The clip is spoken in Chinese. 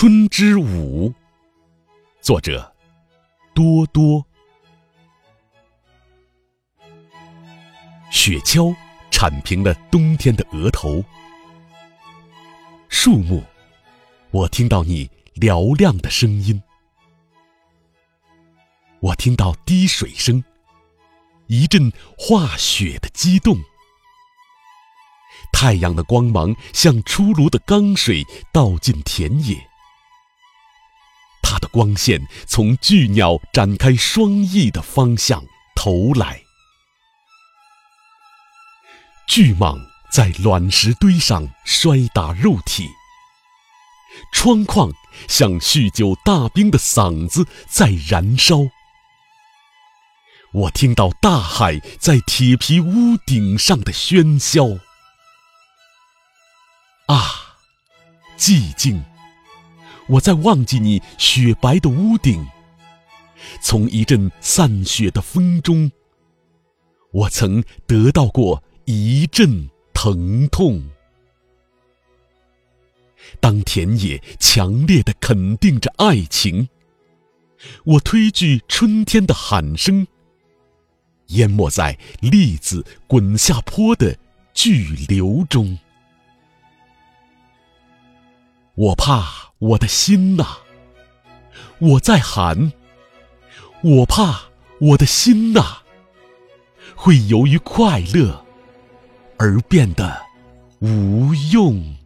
春之舞》，作者多多。雪橇铲平了冬天的额头，树木，我听到你嘹亮的声音，我听到滴水声，一阵化雪的激动。太阳的光芒像出炉的钢水倒进田野，光线从巨鸟展开双翼的方向投来。巨蟒在卵石堆上摔打肉体，窗框像酗酒大兵的嗓子在燃烧。我听到大海在铁皮屋顶上的喧嚣。啊，寂静！我在忘记你雪白的屋顶。从一阵散雪的风中，我曾得到过一阵疼痛。当田野强烈的肯定着爱情，我推拒春天的喊声，淹没在栗子滚下坡的巨流中。我怕我的心呐，我在喊。我怕我的心呐，会由于快乐而变得无用。